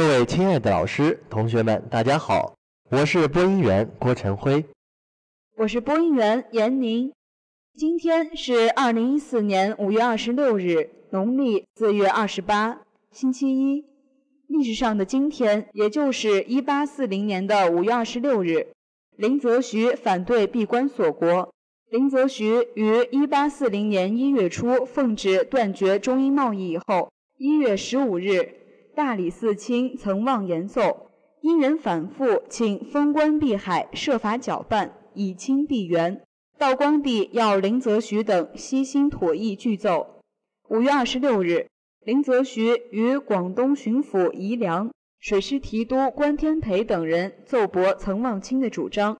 各位亲爱的老师、同学们，大家好，我是播音员郭晨辉，我是播音员闫宁。今天是二零一四年五月二十六日，农历四月二十八，星期一。历史上的今天，也就是一八四零年的五月二十六日，林则徐反对闭关锁国。林则徐于一八四零年一月初奉旨断绝中英贸易以后，一月十五日。大理寺卿曾望言奏，因人反复，请封关闭海，设法搅拌，以清闭元。道光帝要林则徐等悉心妥议具奏。五月二十六日，林则徐与广东巡抚宜良、水师提督关天培等人奏驳曾望清的主张。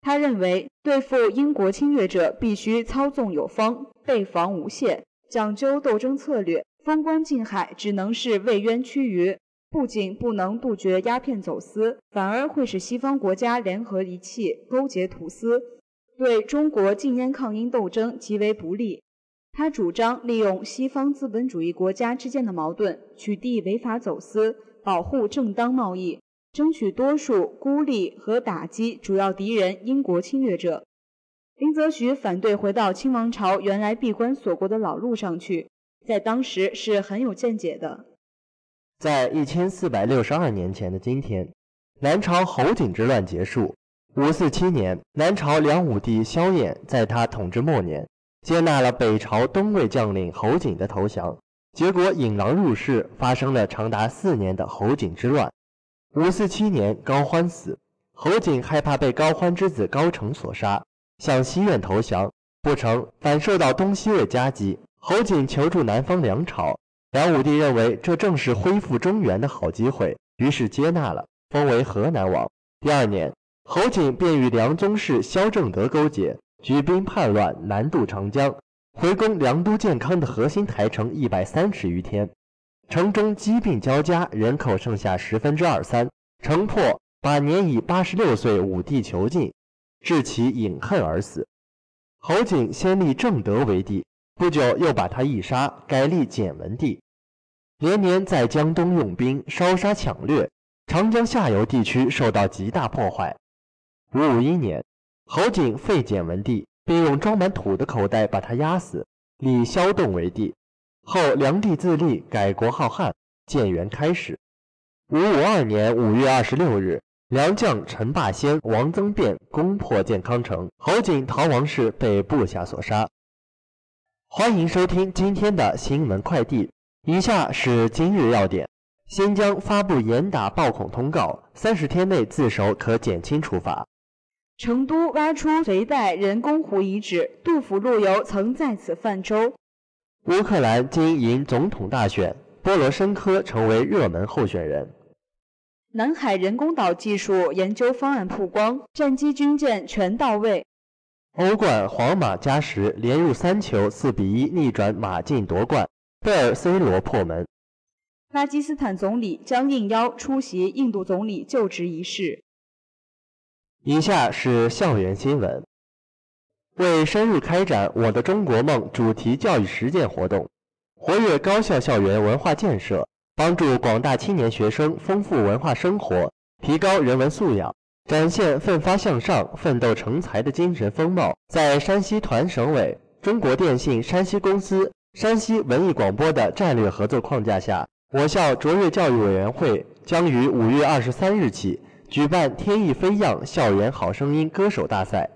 他认为，对付英国侵略者，必须操纵有方，备防无懈，讲究斗争策略。封关禁海只能是为渊屈鱼，不仅不能杜绝鸦片走私，反而会使西方国家联合一气，勾结土司，对中国禁烟抗英斗争极为不利。他主张利用西方资本主义国家之间的矛盾，取缔违法走私，保护正当贸易，争取多数，孤立和打击主要敌人英国侵略者。林则徐反对回到清王朝原来闭关锁国的老路上去。在当时是很有见解的。在一千四百六十二年前的今天，南朝侯景之乱结束。五四七年，南朝梁武帝萧衍在他统治末年，接纳了北朝东魏将领侯景的投降，结果引狼入室，发生了长达四年的侯景之乱。五四七年，高欢死，侯景害怕被高欢之子高澄所杀，向西苑投降，不成，反受到东西魏夹击。侯景求助南方梁朝，梁武帝认为这正是恢复中原的好机会，于是接纳了，封为河南王。第二年，侯景便与梁宗室萧正德勾结，举兵叛乱，南渡长江，回攻梁都健康的核心台城一百三十余天，城中疾病交加，人口剩下十分之二三，城破，把年已八十六岁武帝囚禁，致其饮恨而死。侯景先立正德为帝。不久，又把他一杀，改立简文帝，连年在江东用兵烧杀抢掠，长江下游地区受到极大破坏。五五一年，侯景废简文帝，并用装满土的口袋把他压死，立萧栋为帝。后梁帝自立，改国号汉，建元开始。五五二年五月二十六日，梁将陈霸先、王增辩攻破建康城，侯景逃亡时被部下所杀。欢迎收听今天的新闻快递。以下是今日要点：新疆发布严打暴恐通告，三十天内自首可减轻处罚。成都挖出隋代人工湖遗址，杜甫陆游曾在此泛舟。乌克兰今迎总统大选，波罗申科成为热门候选人。南海人工岛技术研究方案曝光，战机军舰全到位。欧冠，皇马加时连入三球，四比一逆转马竞夺冠，贝尔 C 罗破门。巴基斯坦总理将应邀出席印度总理就职仪式。以下是校园新闻。为深入开展“我的中国梦”主题教育实践活动，活跃高校校园文化建设，帮助广大青年学生丰富文化生活，提高人文素养。展现奋发向上、奋斗成才的精神风貌。在山西团省委、中国电信山西公司、山西文艺广播的战略合作框架下，我校卓越教育委员会将于五月二十三日起举办“天翼飞扬校园好声音歌手大赛”。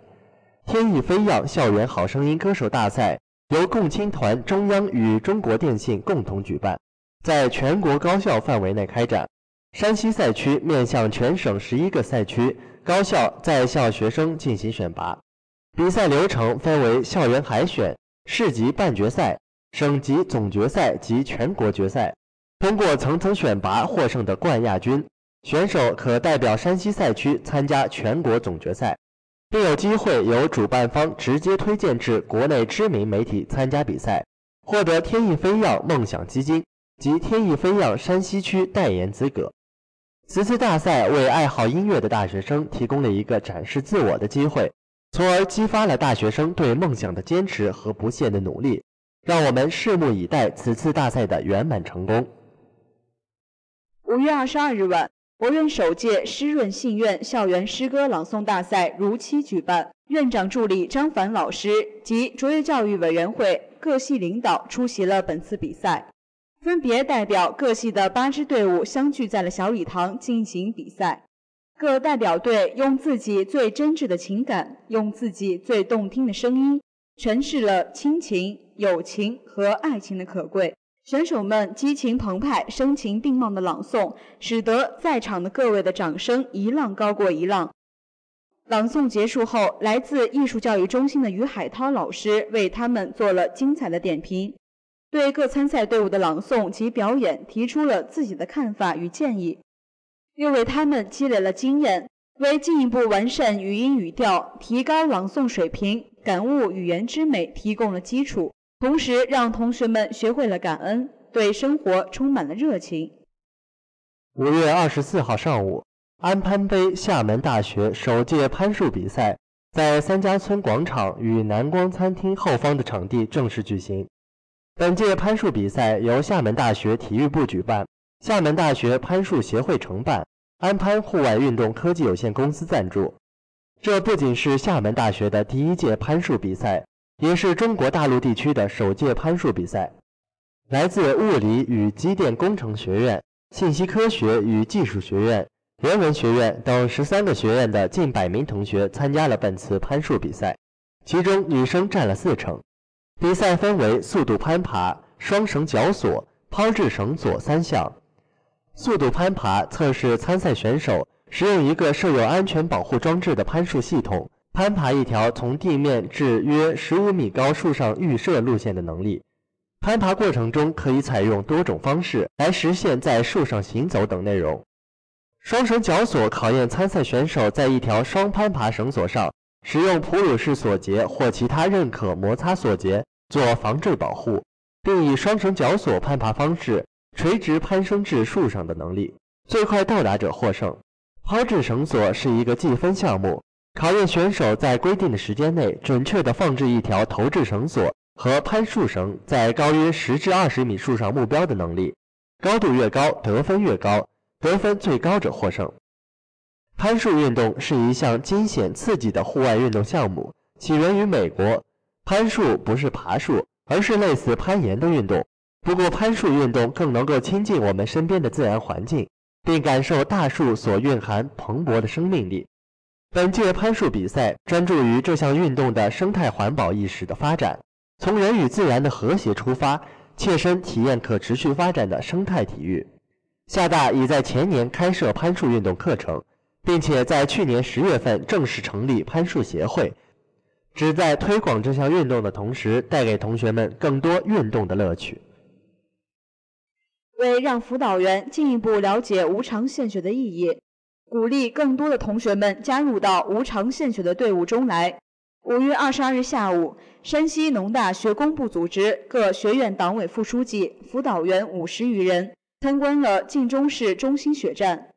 天翼飞扬校园好声音歌手大赛由共青团中央与中国电信共同举办，在全国高校范围内开展。山西赛区面向全省十一个赛区高校在校学生进行选拔，比赛流程分为校园海选、市级半决赛、省级总决赛及全国决赛。通过层层选拔获胜的冠亚军选手，可代表山西赛区参加全国总决赛，并有机会由主办方直接推荐至国内知名媒体参加比赛，获得“天翼飞扬梦想基金”及“天翼飞扬山西区”代言资格。此次大赛为爱好音乐的大学生提供了一个展示自我的机会，从而激发了大学生对梦想的坚持和不懈的努力。让我们拭目以待此次大赛的圆满成功。五月二十二日晚，我院首届湿润信院校园诗歌朗诵大赛如期举办。院长助理张凡老师及卓越教育委员会各系领导出席了本次比赛，分别代表各系的八支队伍相聚在了小礼堂进行比赛。各代表队用自己最真挚的情感，用自己最动听的声音，诠释了亲情、友情和爱情的可贵。选手们激情澎湃、声情并茂的朗诵，使得在场的各位的掌声一浪高过一浪。朗诵结束后，来自艺术教育中心的于海涛老师为他们做了精彩的点评，对各参赛队伍的朗诵及表演提出了自己的看法与建议。又为他们积累了经验，为进一步完善语音语调、提高朗诵水平、感悟语言之美提供了基础，同时让同学们学会了感恩，对生活充满了热情。五月二十四号上午，安攀杯厦门大学首届攀树比赛在三家村广场与南光餐厅后方的场地正式举行。本届攀树比赛由厦门大学体育部举办。厦门大学攀树协会承办，安攀户外运动科技有限公司赞助。这不仅是厦门大学的第一届攀树比赛，也是中国大陆地区的首届攀树比赛。来自物理与机电工程学院、信息科学与技术学院、人文学院等十三个学院的近百名同学参加了本次攀树比赛，其中女生占了四成。比赛分为速度攀爬、双绳绞索、抛掷绳索三项。速度攀爬测试参赛选手使用一个设有安全保护装置的攀树系统，攀爬一条从地面至约十五米高树上预设路线的能力。攀爬过程中可以采用多种方式来实现在树上行走等内容。双绳绞索考验参赛选手在一条双攀爬绳索上使用哺乳式锁结或其他认可摩擦锁结做防坠保护，并以双绳绞索攀爬方式。垂直攀升至树上的能力，最快到达者获胜。抛掷绳索是一个计分项目，考验选手在规定的时间内准确地放置一条投掷绳索和攀树绳在高约十至二十米树上目标的能力。高度越高，得分越高，得分最高者获胜。攀树运动是一项惊险刺激的户外运动项目，起源于美国。攀树不是爬树，而是类似攀岩的运动。不过，攀树运动更能够亲近我们身边的自然环境，并感受大树所蕴含蓬勃的生命力。本届攀树比赛专注于这项运动的生态环保意识的发展，从人与自然的和谐出发，切身体验可持续发展的生态体育。厦大已在前年开设攀树运动课程，并且在去年十月份正式成立攀树协会，旨在推广这项运动的同时，带给同学们更多运动的乐趣。为让辅导员进一步了解无偿献血的意义，鼓励更多的同学们加入到无偿献血的队伍中来。五月二十二日下午，山西农大学工部组织各学院党委副书记、辅导员五十余人参观了晋中市中心血站。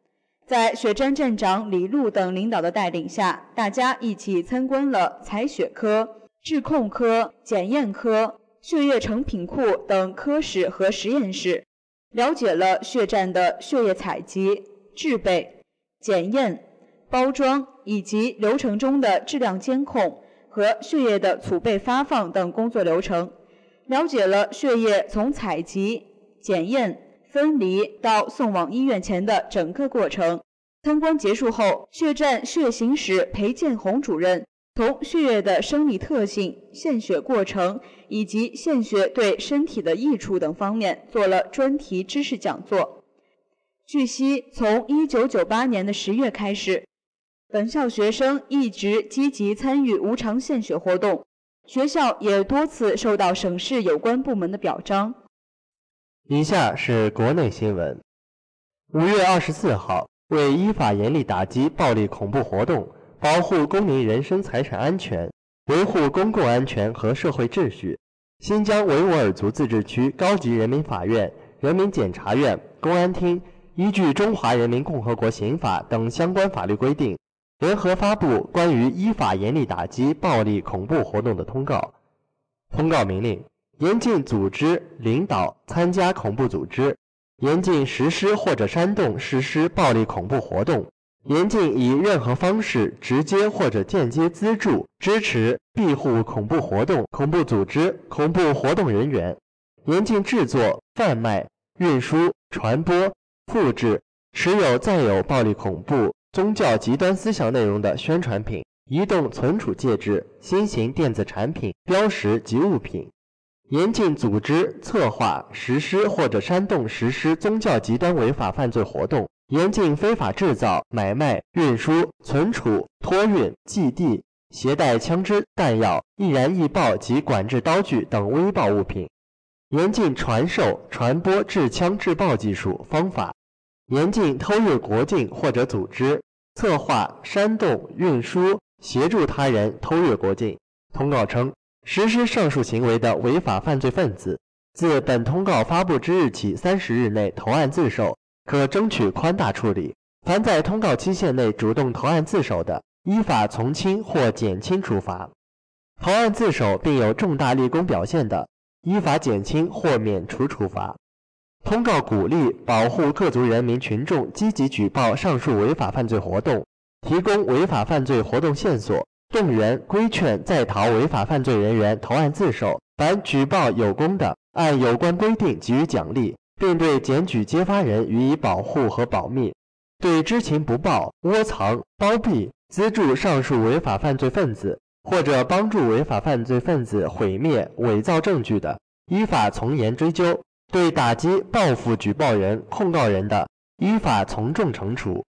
在血站站长李璐等领导的带领下，大家一起参观了采血科、质控科、检验科、血液成品库等科室和实验室。了解了血站的血液采集、制备、检验、包装以及流程中的质量监控和血液的储备发放等工作流程，了解了血液从采集、检验、分离到送往医院前的整个过程。参观结束后，血站血型室裴建红主任。从血液的生理特性、献血过程以及献血对身体的益处等方面做了专题知识讲座。据悉，从1998年的十月开始，本校学生一直积极参与无偿献血活动，学校也多次受到省市有关部门的表彰。以下是国内新闻：五月二十四号，为依法严厉打击暴力恐怖活动。保护公民人身财产安全，维护公共安全和社会秩序。新疆维吾尔族自治区高级人民法院、人民检察院、公安厅依据《中华人民共和国刑法》等相关法律规定，联合发布关于依法严厉打击暴力恐怖活动的通告。通告明令：严禁组织、领导、参加恐怖组织，严禁实施或者煽动实施暴力恐怖活动。严禁以任何方式直接或者间接资助、支持、庇护恐怖活动、恐怖组织、恐怖活动人员。严禁制作、贩卖、运输、传播、复制、持有载有暴力恐怖、宗教极端思想内容的宣传品、移动存储介质、新型电子产品、标识及物品。严禁组织、策划、实施或者煽动实施宗教极端违法犯罪活动。严禁非法制造、买卖、运输、存储、托运、寄递、携带枪支、弹药、易燃易爆及管制刀具等危爆物品；严禁传授、传播制枪制爆技术方法；严禁偷越国境或者组织、策划、煽动、运输、协助他人偷越国境。通告称，实施上述行为的违法犯罪分子，自本通告发布之日起三十日内投案自首。可争取宽大处理。凡在通告期限内主动投案自首的，依法从轻或减轻处罚；投案自首并有重大立功表现的，依法减轻或免除处罚。通告鼓励保护各族人民群众积极举报上述违法犯罪活动，提供违法犯罪活动线索，动员规劝在逃违法犯罪人员投案自首。凡举报有功的，按有关规定给予奖励。并对检举揭发人予以保护和保密；对知情不报、窝藏、包庇、资助上述违法犯罪分子，或者帮助违法犯罪分子毁灭、伪造证据的，依法从严追究；对打击、报复举报人、控告人的，依法从重惩处。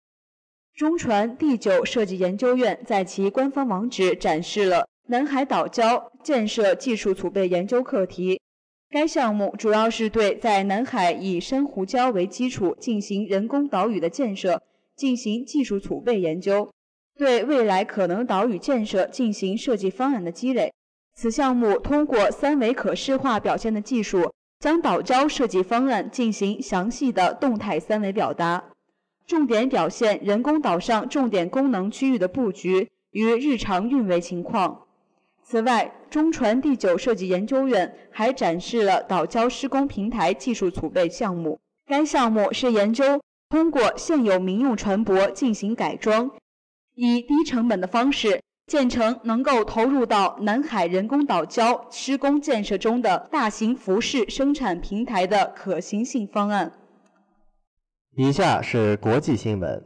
中船第九设计研究院在其官方网址展示了南海岛礁建设技术储备研究课题。该项目主要是对在南海以珊瑚礁为基础进行人工岛屿的建设进行技术储备研究，对未来可能岛屿建设进行设计方案的积累。此项目通过三维可视化表现的技术，将岛礁设计方案进行详细的动态三维表达，重点表现人工岛上重点功能区域的布局与日常运维情况。此外，中船第九设计研究院还展示了岛礁施工平台技术储备项目。该项目是研究通过现有民用船舶进行改装，以低成本的方式建成能够投入到南海人工岛礁施工建设中的大型服饰生产平台的可行性方案。以下是国际新闻：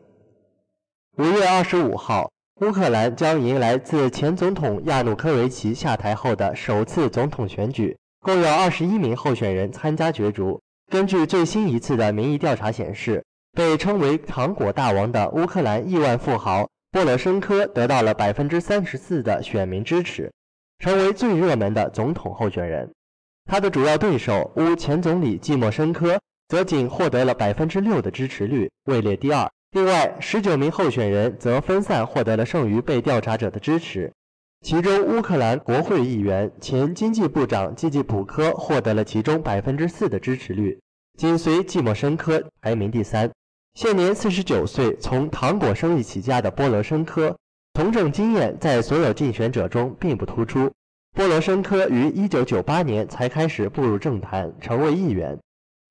五月二十五号。乌克兰将迎来自前总统亚努科维奇下台后的首次总统选举，共有二十一名候选人参加角逐。根据最新一次的民意调查显示，被称为“糖果大王”的乌克兰亿万富豪波罗申科得到了百分之三十四的选民支持，成为最热门的总统候选人。他的主要对手乌前总理季莫申科则仅获得了百分之六的支持率，位列第二。另外，十九名候选人则分散获得了剩余被调查者的支持，其中乌克兰国会议员、前经济部长季季普科获得了其中百分之四的支持率，紧随季莫申科排名第三。现年四十九岁，从糖果生意起家的波罗申科，从政经验在所有竞选者中并不突出。波罗申科于一九九八年才开始步入政坛，成为议员。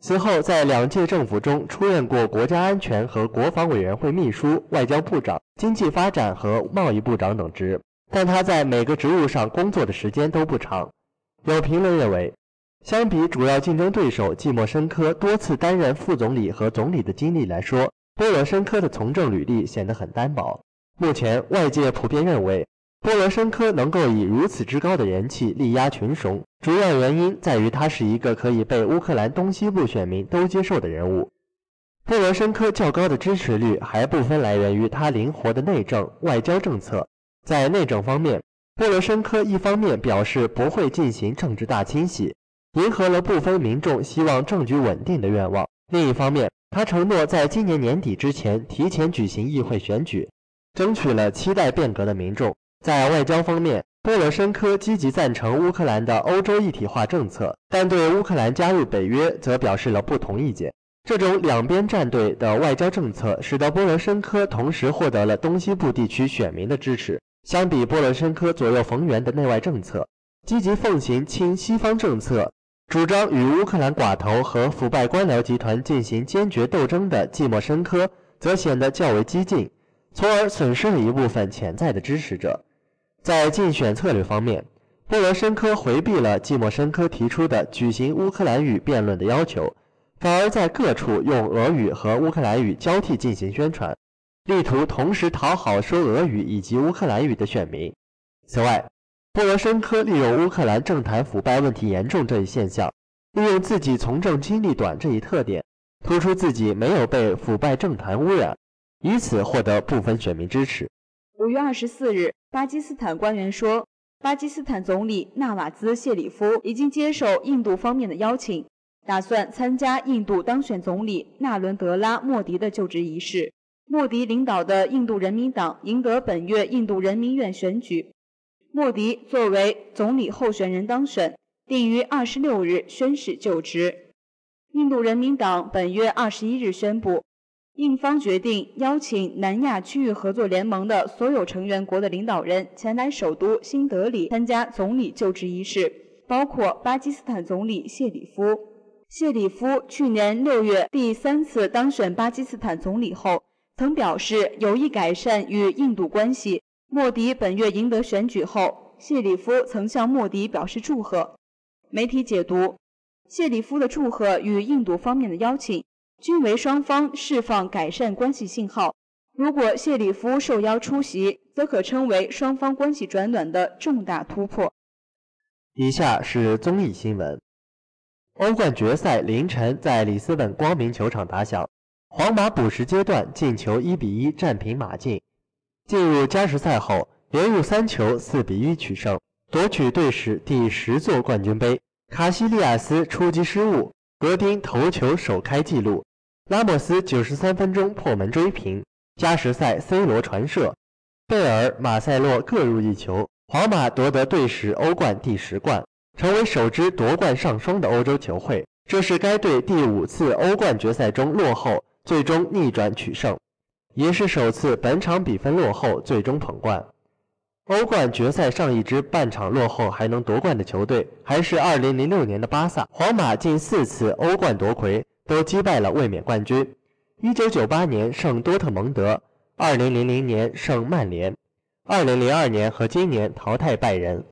此后，在两届政府中出任过国家安全和国防委员会秘书、外交部长、经济发展和贸易部长等职，但他在每个职务上工作的时间都不长。有评论认为，相比主要竞争对手季莫申科多次担任副总理和总理的经历来说，波罗申科的从政履历显得很单薄。目前，外界普遍认为。波罗申科能够以如此之高的人气力压群雄，主要原因在于他是一个可以被乌克兰东西部选民都接受的人物。波罗申科较高的支持率还部分来源于他灵活的内政外交政策。在内政方面，波罗申科一方面表示不会进行政治大清洗，迎合了部分民众希望政局稳定的愿望；另一方面，他承诺在今年年底之前提前举行议会选举，争取了期待变革的民众。在外交方面，波罗申科积极赞成乌克兰的欧洲一体化政策，但对乌克兰加入北约则表示了不同意见。这种两边站队的外交政策，使得波罗申科同时获得了东西部地区选民的支持。相比波罗申科左右逢源的内外政策，积极奉行亲西方政策，主张与乌克兰寡头和腐败官僚集团进行坚决斗争的季莫申科则显得较为激进，从而损失了一部分潜在的支持者。在竞选策略方面，波罗申科回避了季莫申科提出的举行乌克兰语辩论的要求，反而在各处用俄语和乌克兰语交替进行宣传，力图同时讨好说俄语以及乌克兰语的选民。此外，波罗申科利用乌克兰政坛腐败问题严重这一现象，利用自己从政经历短这一特点，突出自己没有被腐败政坛污染，以此获得部分选民支持。五月二十四日，巴基斯坦官员说。巴基斯坦总理纳瓦兹谢里夫已经接受印度方面的邀请，打算参加印度当选总理纳伦德拉莫迪的就职仪式。莫迪领导的印度人民党赢得本月印度人民院选举，莫迪作为总理候选人当选，定于二十六日宣誓就职。印度人民党本月二十一日宣布。印方决定邀请南亚区域合作联盟的所有成员国的领导人前来首都新德里参加总理就职仪式，包括巴基斯坦总理谢里夫。谢里夫去年六月第三次当选巴基斯坦总理后，曾表示有意改善与印度关系。莫迪本月赢得选举后，谢里夫曾向莫迪表示祝贺。媒体解读，谢里夫的祝贺与印度方面的邀请。均为双方释放改善关系信号。如果谢里夫受邀出席，则可称为双方关系转暖的重大突破。以下是综艺新闻：欧冠决赛凌晨在里斯本光明球场打响，皇马补时阶段进球一比一战平马竞。进入加时赛后，连入三球，四比一取胜，夺取队史第十座冠军杯。卡西利亚斯出击失误，格丁头球首开纪录。拉莫斯九十三分钟破门追平，加时赛 C 罗传射，贝尔、马塞洛各入一球，皇马夺得队史欧冠第十冠，成为首支夺冠上双的欧洲球会。这是该队第五次欧冠决赛中落后，最终逆转取胜，也是首次本场比分落后最终捧冠。欧冠决赛上一支半场落后还能夺冠的球队，还是2006年的巴萨。皇马近四次欧冠夺魁。都击败了卫冕冠军。一九九八年胜多特蒙德，二零零零年胜曼联，二零零二年和今年淘汰拜仁。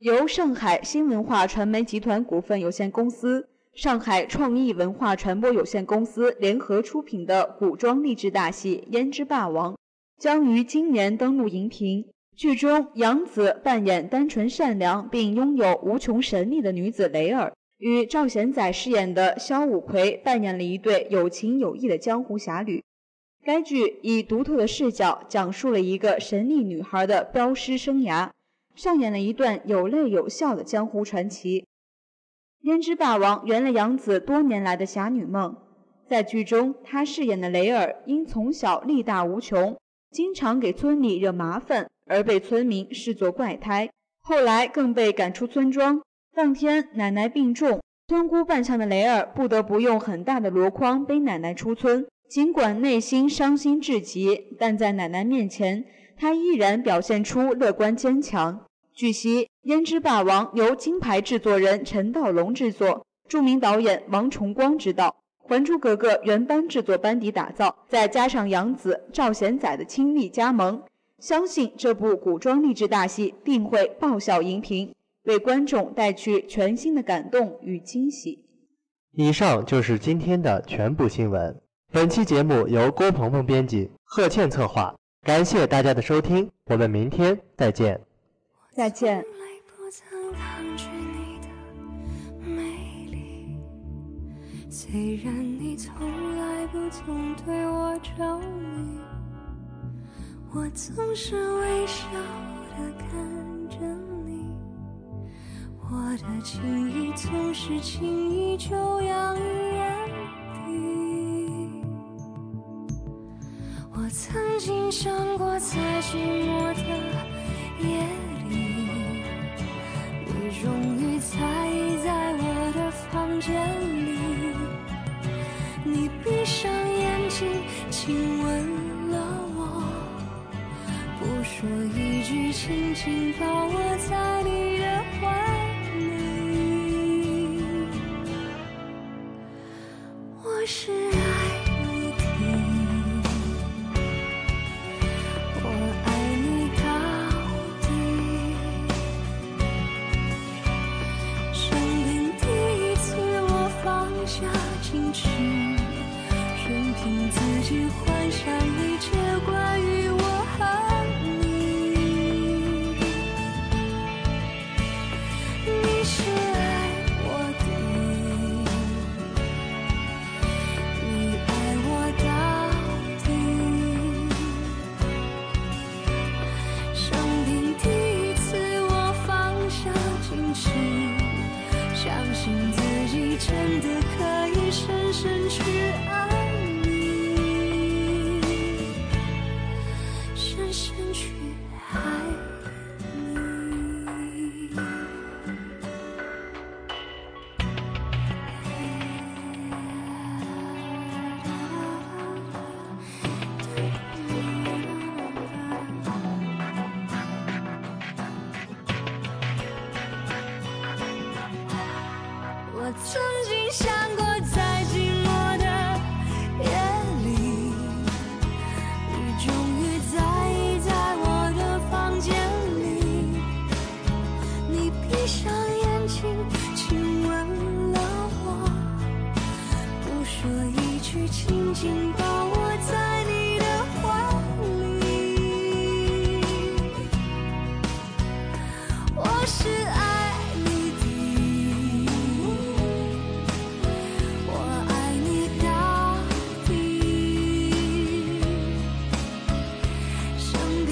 由上海新文化传媒集团股份有限公司、上海创意文化传播有限公司联合出品的古装励志大戏《胭脂霸王》将于今年登陆荧屏。剧中，杨紫扮演单纯善良并拥有无穷神力的女子雷尔。与赵贤宰饰演的萧五魁扮演了一对有情有义的江湖侠侣。该剧以独特的视角讲述了一个神秘女孩的镖师生涯，上演了一段有泪有笑的江湖传奇。胭脂霸王圆了杨紫多年来的侠女梦。在剧中，她饰演的雷儿因从小力大无穷，经常给村里惹麻烦，而被村民视作怪胎，后来更被赶出村庄。当天，奶奶病重，村姑扮相的雷尔不得不用很大的箩筐背奶奶出村。尽管内心伤心至极，但在奶奶面前，他依然表现出乐观坚强。据悉，《胭脂霸王》由金牌制作人陈道龙制作，著名导演王崇光执导，《还珠格格》原班制作班底打造，再加上杨紫、赵贤宰的倾力加盟，相信这部古装励志大戏定会爆笑荧屏。为观众带去全新的感动与惊喜。以上就是今天的全部新闻。本期节目由郭鹏鹏编辑，贺倩策划。感谢大家的收听，我们明天再见。再见。虽然你从来不曾对我着迷，我总是微笑的看着。我的情意总是轻易就洋溢眼底。我曾经想过，在寂寞的夜里，你终于在意在我的房间里。你闭上眼睛，亲吻了我，不说一句，轻轻抱我在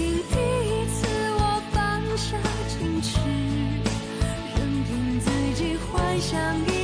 请第一次我放下矜持，任凭自己幻想。